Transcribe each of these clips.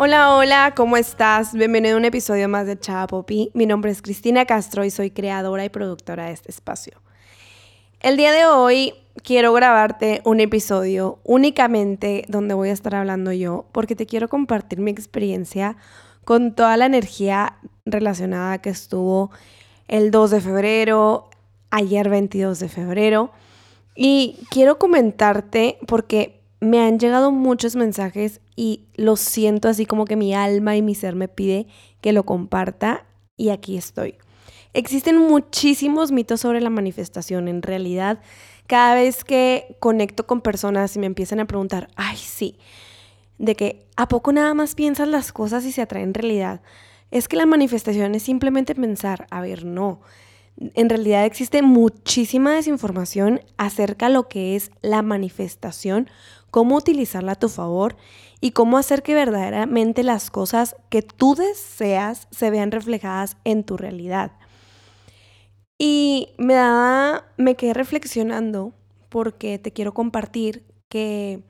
Hola, hola, ¿cómo estás? Bienvenido a un episodio más de Chava Popi. Mi nombre es Cristina Castro y soy creadora y productora de este espacio. El día de hoy quiero grabarte un episodio únicamente donde voy a estar hablando yo porque te quiero compartir mi experiencia con toda la energía relacionada que estuvo el 2 de febrero, ayer 22 de febrero. Y quiero comentarte porque me han llegado muchos mensajes y lo siento así como que mi alma y mi ser me pide que lo comparta y aquí estoy. Existen muchísimos mitos sobre la manifestación. En realidad, cada vez que conecto con personas y me empiezan a preguntar, ay, sí, de que ¿a poco nada más piensas las cosas y se atraen en realidad? Es que la manifestación es simplemente pensar, a ver, no. En realidad existe muchísima desinformación acerca de lo que es la manifestación, cómo utilizarla a tu favor y cómo hacer que verdaderamente las cosas que tú deseas se vean reflejadas en tu realidad. Y me daba, me quedé reflexionando porque te quiero compartir que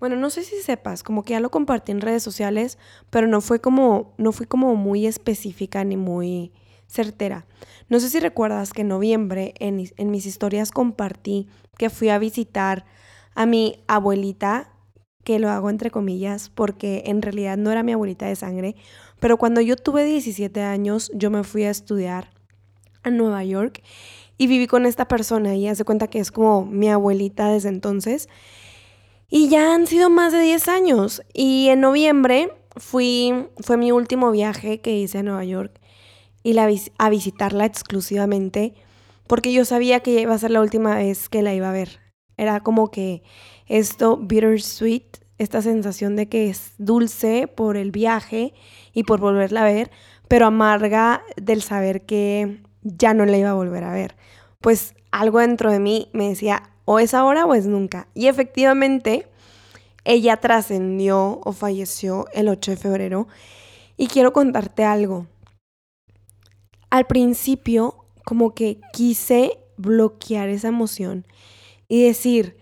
bueno, no sé si sepas, como que ya lo compartí en redes sociales, pero no fue como, no fui como muy específica ni muy certera. No sé si recuerdas que en noviembre en, mis historias compartí que fui a visitar a mi abuelita, que lo hago entre comillas, porque en realidad no era mi abuelita de sangre, pero cuando yo tuve 17 años, yo me fui a estudiar a Nueva York y viví con esta persona y hace cuenta que es como mi abuelita desde entonces. Y ya han sido más de 10 años. Y en noviembre fui, fue mi último viaje que hice a Nueva York y la, a visitarla exclusivamente porque yo sabía que iba a ser la última vez que la iba a ver. Era como que esto bittersweet, esta sensación de que es dulce por el viaje y por volverla a ver, pero amarga del saber que ya no la iba a volver a ver. Pues algo dentro de mí me decía, o es ahora o es nunca. Y efectivamente, ella trascendió o falleció el 8 de febrero. Y quiero contarte algo. Al principio, como que quise bloquear esa emoción y decir,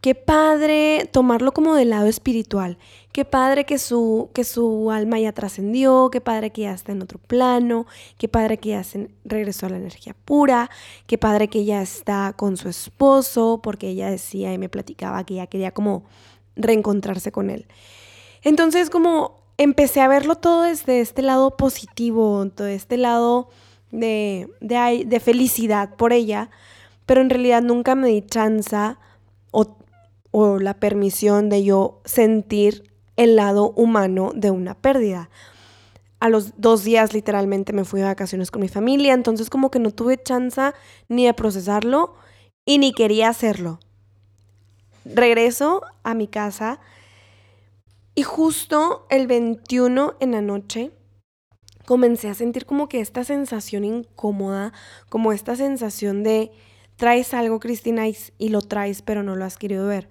qué padre tomarlo como del lado espiritual. Qué padre que su, que su alma ya trascendió, qué padre que ya está en otro plano, qué padre que ya regresó a la energía pura, qué padre que ya está con su esposo, porque ella decía y me platicaba que ya quería como reencontrarse con él. Entonces como empecé a verlo todo desde este lado positivo, todo este lado de, de, de felicidad por ella, pero en realidad nunca me di chance o, o la permisión de yo sentir el lado humano de una pérdida. A los dos días literalmente me fui de vacaciones con mi familia, entonces como que no tuve chance ni de procesarlo y ni quería hacerlo. Regreso a mi casa y justo el 21 en la noche comencé a sentir como que esta sensación incómoda, como esta sensación de traes algo, Cristina, y, lo traes, pero no lo has querido ver.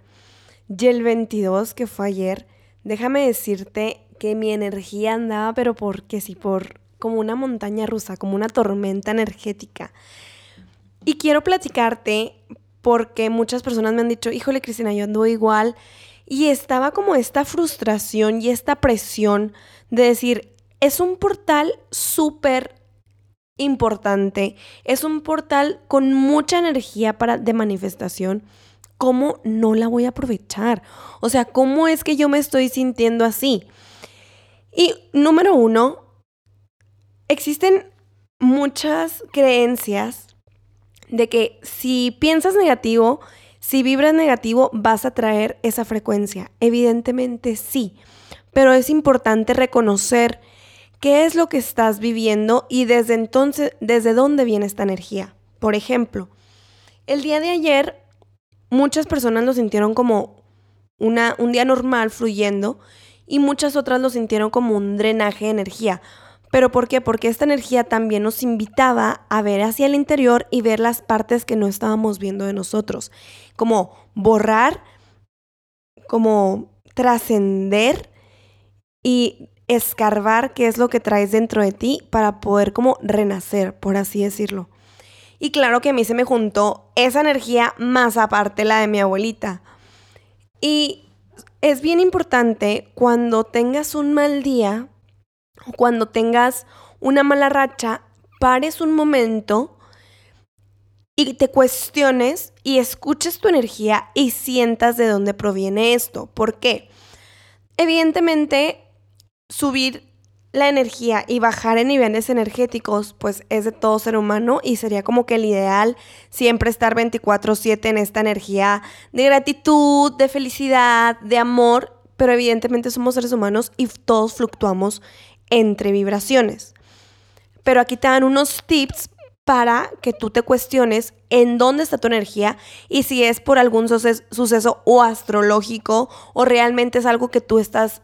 Y el 22, que fue ayer, déjame decirte que mi energía andaba, pero porque sí, por como una montaña rusa, como una tormenta energética. Y quiero platicarte porque muchas personas me han dicho, híjole Cristina, yo ando igual. Y estaba como esta frustración y esta presión de decir, es un portal súper importante, es un portal con mucha energía para, de manifestación. ¿Cómo no la voy a aprovechar? O sea, ¿cómo es que yo me estoy sintiendo así? Y número uno, existen muchas creencias de que si piensas negativo, si vibras negativo, vas a traer esa frecuencia. Evidentemente sí, pero es importante reconocer qué es lo que estás viviendo y desde entonces, desde dónde viene esta energía. Por ejemplo, el día de ayer muchas personas lo sintieron como una, un día normal fluyendo y muchas otras lo sintieron como un drenaje de energía. ¿Pero por qué? Porque esta energía también nos invitaba a ver hacia el interior y ver las partes que no estábamos viendo de nosotros. Como borrar, como trascender y escarbar qué es lo que traes dentro de ti para poder como renacer, por así decirlo. Y claro que a mí se me juntó esa energía más aparte la de mi abuelita. Y es bien importante cuando tengas un mal día cuando tengas una mala racha, pares un momento y te cuestiones y escuches tu energía y sientas de dónde proviene esto. ¿Por qué? Evidentemente, subir la energía y bajar en niveles energéticos, pues es de todo ser humano y sería como que el ideal siempre estar 24/7 en esta energía de gratitud, de felicidad, de amor, pero evidentemente somos seres humanos y todos fluctuamos entre vibraciones. Pero aquí te dan unos tips para que tú te cuestiones en dónde está tu energía y si es por algún suceso o astrológico o realmente es algo que tú estás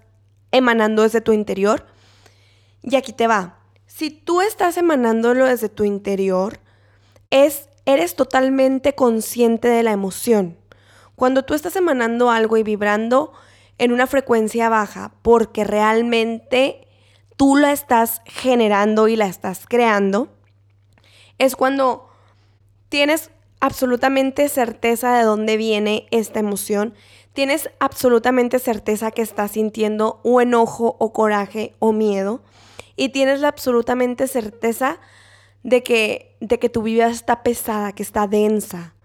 emanando desde tu interior y aquí te va. Si tú estás emanándolo desde tu interior, es, eres totalmente consciente de la emoción. Cuando tú estás emanando algo y vibrando en una frecuencia baja, porque realmente tú la estás generando y la estás creando, es cuando tienes absolutamente certeza de dónde viene esta emoción, tienes absolutamente certeza que estás sintiendo o enojo o coraje o miedo y tienes la absolutamente certeza de que, de que tu vida está pesada, que está densa.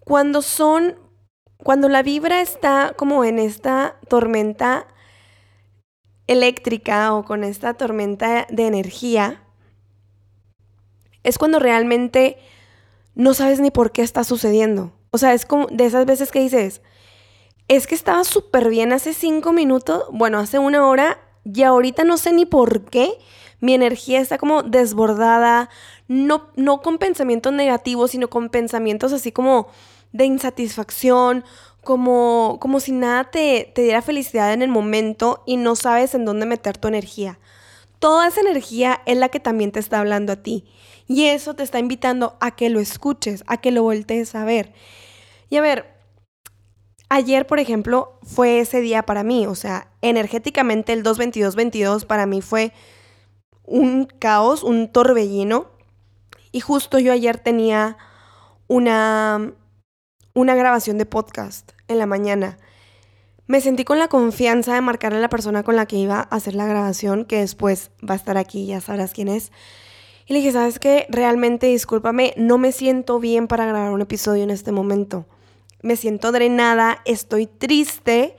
Cuando son, cuando la vibra está como en esta tormenta eléctrica o con esta tormenta de energía, es cuando realmente no sabes ni por qué está sucediendo. O sea, es como de esas veces que dices, es que estaba súper bien hace cinco minutos, bueno, hace una hora y ahorita no sé ni por qué mi energía está como desbordada, no, no con pensamientos negativos, sino con pensamientos así como de insatisfacción, como, como si nada te, te diera felicidad en el momento y no sabes en dónde meter tu energía. Toda esa energía es la que también te está hablando a ti. Y eso te está invitando a que lo escuches, a que lo voltees a ver. Y a ver, Ayer, por ejemplo, fue ese día para mí, o sea, energéticamente el 22222 para mí fue un caos, un torbellino. Y justo yo ayer tenía una, una grabación de podcast en la mañana. Me sentí con la confianza de marcarle a la persona con la que iba a hacer la grabación, que después va a estar aquí, ya sabrás quién es. Y le dije, ¿sabes qué? Realmente, discúlpame, no me siento bien para grabar un episodio en este momento me siento drenada, estoy triste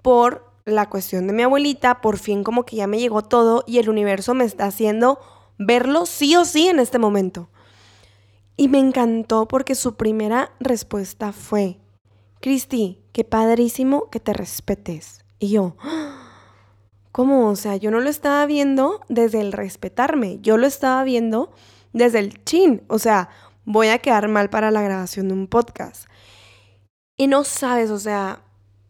por la cuestión de mi abuelita, por fin como que ya me llegó todo y el universo me está haciendo verlo sí o sí en este momento. Y me encantó porque su primera respuesta fue, Cristi, qué padrísimo que te respetes. Y yo, ¿cómo? O sea, yo no lo estaba viendo desde el respetarme, yo lo estaba viendo desde el chin. O sea, voy a quedar mal para la grabación de un podcast. Y no sabes, o sea,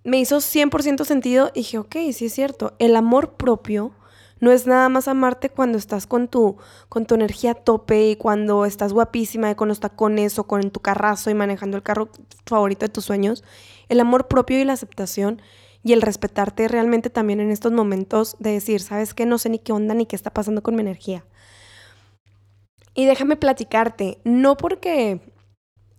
me hizo 100% sentido y dije, ok, sí es cierto, el amor propio no es nada más amarte cuando estás con tu, con tu energía a tope y cuando estás guapísima y con los tacones o con tu carrazo y manejando el carro favorito de tus sueños. El amor propio y la aceptación y el respetarte realmente también en estos momentos de decir, ¿sabes qué? No sé ni qué onda ni qué está pasando con mi energía. Y déjame platicarte, no porque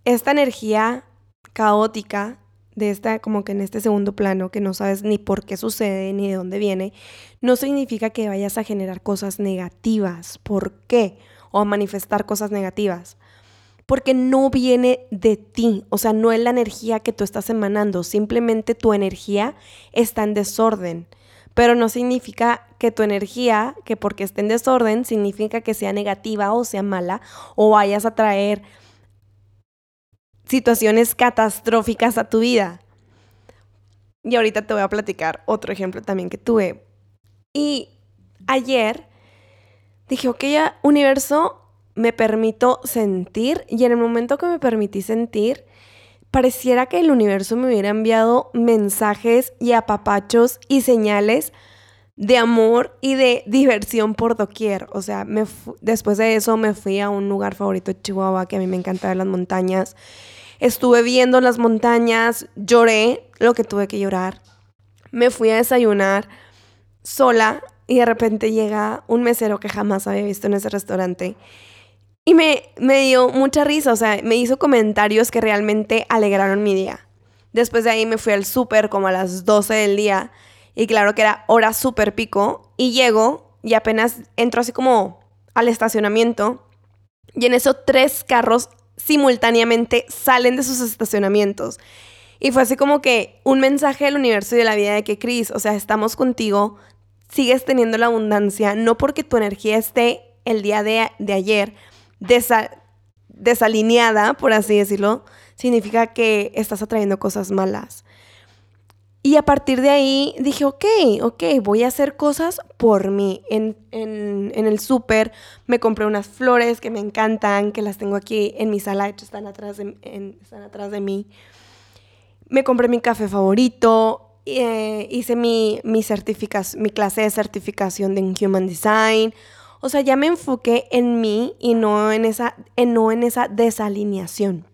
esta energía caótica de esta, como que en este segundo plano, que no sabes ni por qué sucede ni de dónde viene, no significa que vayas a generar cosas negativas. ¿Por qué? O a manifestar cosas negativas. Porque no viene de ti, o sea, no es la energía que tú estás emanando, simplemente tu energía está en desorden. Pero no significa que tu energía, que porque esté en desorden, significa que sea negativa o sea mala, o vayas a traer situaciones catastróficas a tu vida. Y ahorita te voy a platicar otro ejemplo también que tuve. Y ayer dije, ok, ya, universo, me permito sentir. Y en el momento que me permití sentir, pareciera que el universo me hubiera enviado mensajes y apapachos y señales de amor y de diversión por doquier. O sea, me después de eso me fui a un lugar favorito de Chihuahua que a mí me encanta ver las montañas. Estuve viendo las montañas, lloré lo que tuve que llorar. Me fui a desayunar sola y de repente llega un mesero que jamás había visto en ese restaurante. Y me, me dio mucha risa, o sea, me hizo comentarios que realmente alegraron mi día. Después de ahí me fui al súper como a las 12 del día. Y claro que era hora súper pico. Y llego y apenas entro así como al estacionamiento. Y en eso tres carros simultáneamente salen de sus estacionamientos. Y fue así como que un mensaje del universo y de la vida de que, Cris, o sea, estamos contigo, sigues teniendo la abundancia, no porque tu energía esté el día de, ayer desalineada, por así decirlo, significa que estás atrayendo cosas malas. Y a partir de ahí dije, ok, ok, voy a hacer cosas por mí. En, el súper me compré unas flores que me encantan, que las tengo aquí en mi sala, de hecho están atrás de, están atrás de mí. Me compré mi café favorito, eh, hice mi, mi, mi clase de certificación de Human Design. O sea, ya me enfoqué en mí y no en esa, en, no en esa desalineación.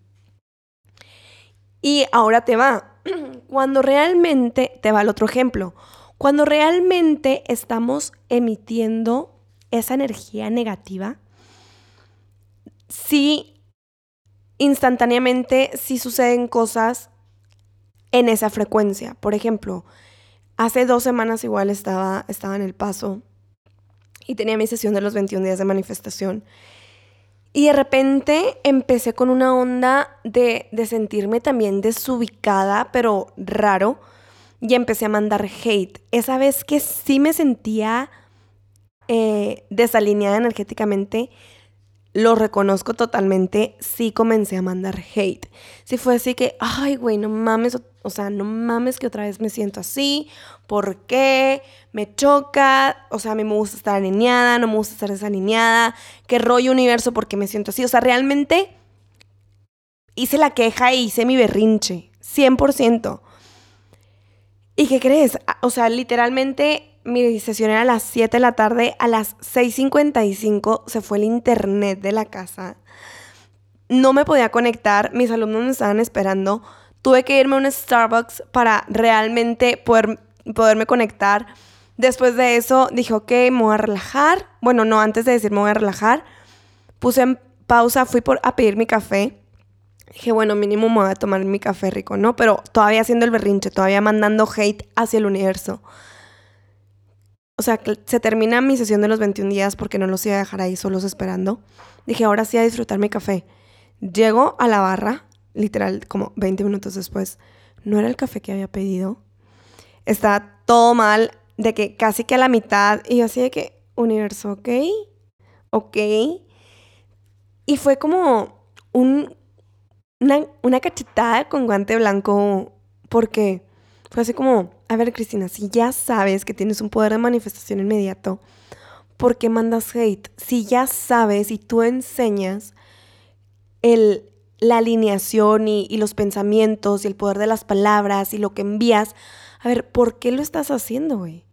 Y ahora te va. Cuando realmente, te va el otro ejemplo, cuando realmente estamos emitiendo esa energía negativa, sí, instantáneamente, sí suceden cosas en esa frecuencia. Por ejemplo, hace dos semanas igual estaba, estaba en el paso y tenía mi sesión de los 21 días de manifestación. Y de repente empecé con una onda de, sentirme también desubicada, pero raro. Y empecé a mandar hate. Esa vez que sí me sentía eh, desalineada energéticamente, lo reconozco totalmente, sí comencé a mandar hate. Sí fue así que, ay, güey, no mames, o sea, no mames que otra vez me siento así, ¿por qué? Me choca, o sea, a mí me gusta estar alineada, no me gusta estar desalineada, qué rollo universo porque me siento así, o sea, realmente hice la queja y hice mi berrinche, 100%. ¿Y qué crees? O sea, literalmente mi sesión era a las 7 de la tarde, a las 6.55 se fue el internet de la casa. No me podía conectar, mis alumnos me estaban esperando. Tuve que irme a un Starbucks para realmente poder, poderme conectar. Después de eso dije, ok, me voy a relajar. Bueno, no, antes de decir me voy a relajar, puse en pausa, fui por, a pedir mi café. Dije, bueno, mínimo me voy a tomar mi café rico, ¿no? Pero todavía haciendo el berrinche, todavía mandando hate hacia el universo o sea, se termina mi sesión de los 21 días porque no los iba a dejar ahí solos esperando. Dije, ahora sí a disfrutar mi café. Llego a la barra, literal, como 20 minutos después. No era el café que había pedido. Está todo mal, de que casi que a la mitad. Y yo así de que, universo, ok, ok. Y fue como un, una, una cachetada con guante blanco porque fue así como, a ver Cristina, si ya sabes que tienes un poder de manifestación inmediato, ¿por qué mandas hate? Si ya sabes y tú enseñas el, la alineación y, los pensamientos y el poder de las palabras y lo que envías, a ver, ¿por qué lo estás haciendo, güey?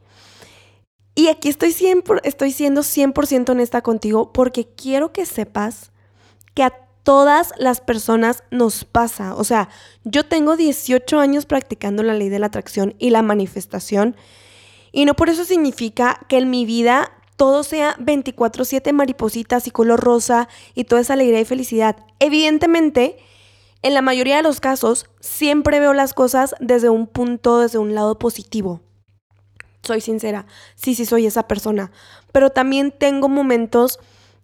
Y aquí estoy, estoy siendo 100% honesta contigo porque quiero que sepas que a todas las personas nos pasa. O sea, yo tengo 18 años practicando la ley de la atracción y la manifestación y no por eso significa que en mi vida todo sea 24/7 maripositas y color rosa y toda esa alegría y felicidad. Evidentemente, en la mayoría de los casos, siempre veo las cosas desde un punto, desde un lado positivo. Soy sincera, sí, sí soy esa persona. Pero también tengo momentos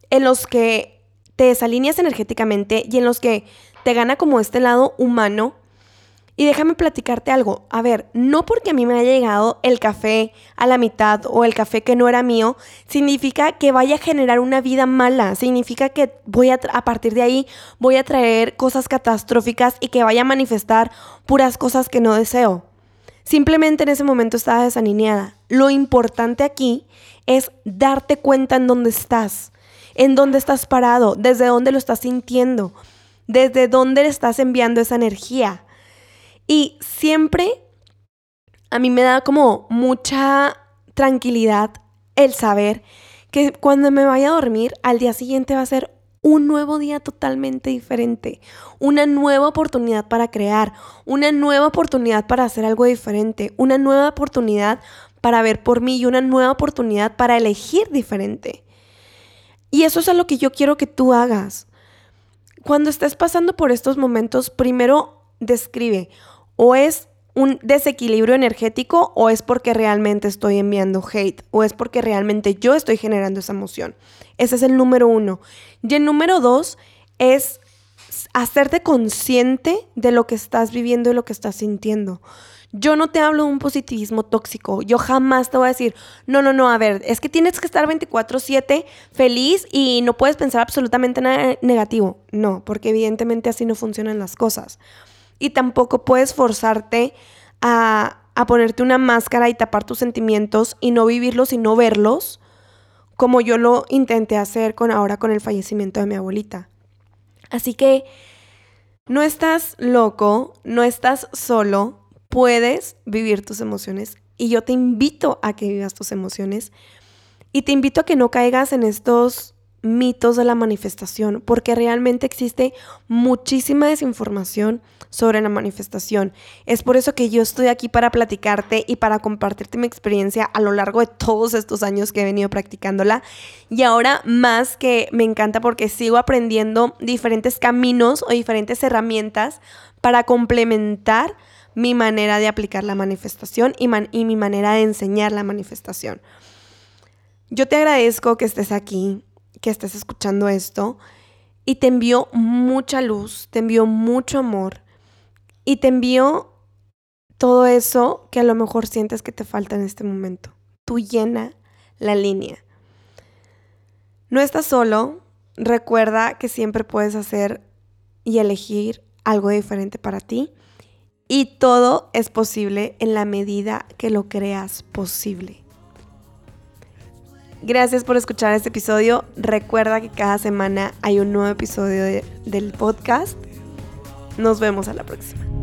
en los que te desalineas energéticamente y en los que te gana como este lado humano. Y déjame platicarte algo. A ver, no porque a mí me haya llegado el café a la mitad o el café que no era mío, significa que vaya a generar una vida mala. Significa que voy a, a partir de ahí, voy a traer cosas catastróficas y que vaya a manifestar puras cosas que no deseo. Simplemente en ese momento estaba desalineada. Lo importante aquí es darte cuenta en dónde estás en dónde estás parado, desde dónde lo estás sintiendo, desde dónde le estás enviando esa energía. Y siempre a mí me da como mucha tranquilidad el saber que cuando me vaya a dormir, al día siguiente va a ser un nuevo día totalmente diferente, una nueva oportunidad para crear, una nueva oportunidad para hacer algo diferente, una nueva oportunidad para ver por mí y una nueva oportunidad para elegir diferente. Y eso es a lo que yo quiero que tú hagas. Cuando estés pasando por estos momentos, primero describe, O es un desequilibrio energético o es porque realmente estoy enviando hate o es porque realmente yo estoy generando esa emoción. Ese es el número uno. Y el número dos es hacerte consciente de lo que estás viviendo y lo que estás sintiendo. Yo no te hablo de un positivismo tóxico. Yo jamás te voy a decir, no, no, no, a ver, es que tienes que estar 24/7 feliz y no puedes pensar absolutamente nada negativo. No, porque evidentemente así no funcionan las cosas. Y tampoco puedes forzarte a, a ponerte una máscara y tapar tus sentimientos y no vivirlos y no verlos como yo lo intenté hacer con ahora con el fallecimiento de mi abuelita. Así que no estás loco, no estás solo, puedes vivir tus emociones y yo te invito a que vivas tus emociones y te invito a que no caigas en estos mitos de la manifestación, porque realmente existe muchísima desinformación sobre la manifestación. Es por eso que yo estoy aquí para platicarte y para compartirte mi experiencia a lo largo de todos estos años que he venido practicándola. Y ahora más que me encanta porque sigo aprendiendo diferentes caminos o diferentes herramientas para complementar mi manera de aplicar la manifestación y, mi manera de enseñar la manifestación. Yo te agradezco que estés aquí, que estés escuchando esto y te envío mucha luz, te envío mucho amor y te envío todo eso que a lo mejor sientes que te falta en este momento. Tú llena la línea. No estás solo, recuerda que siempre puedes hacer y elegir algo diferente para ti y todo es posible en la medida que lo creas posible. Gracias por escuchar este episodio. Recuerda que cada semana hay un nuevo episodio del podcast. Nos vemos a la próxima.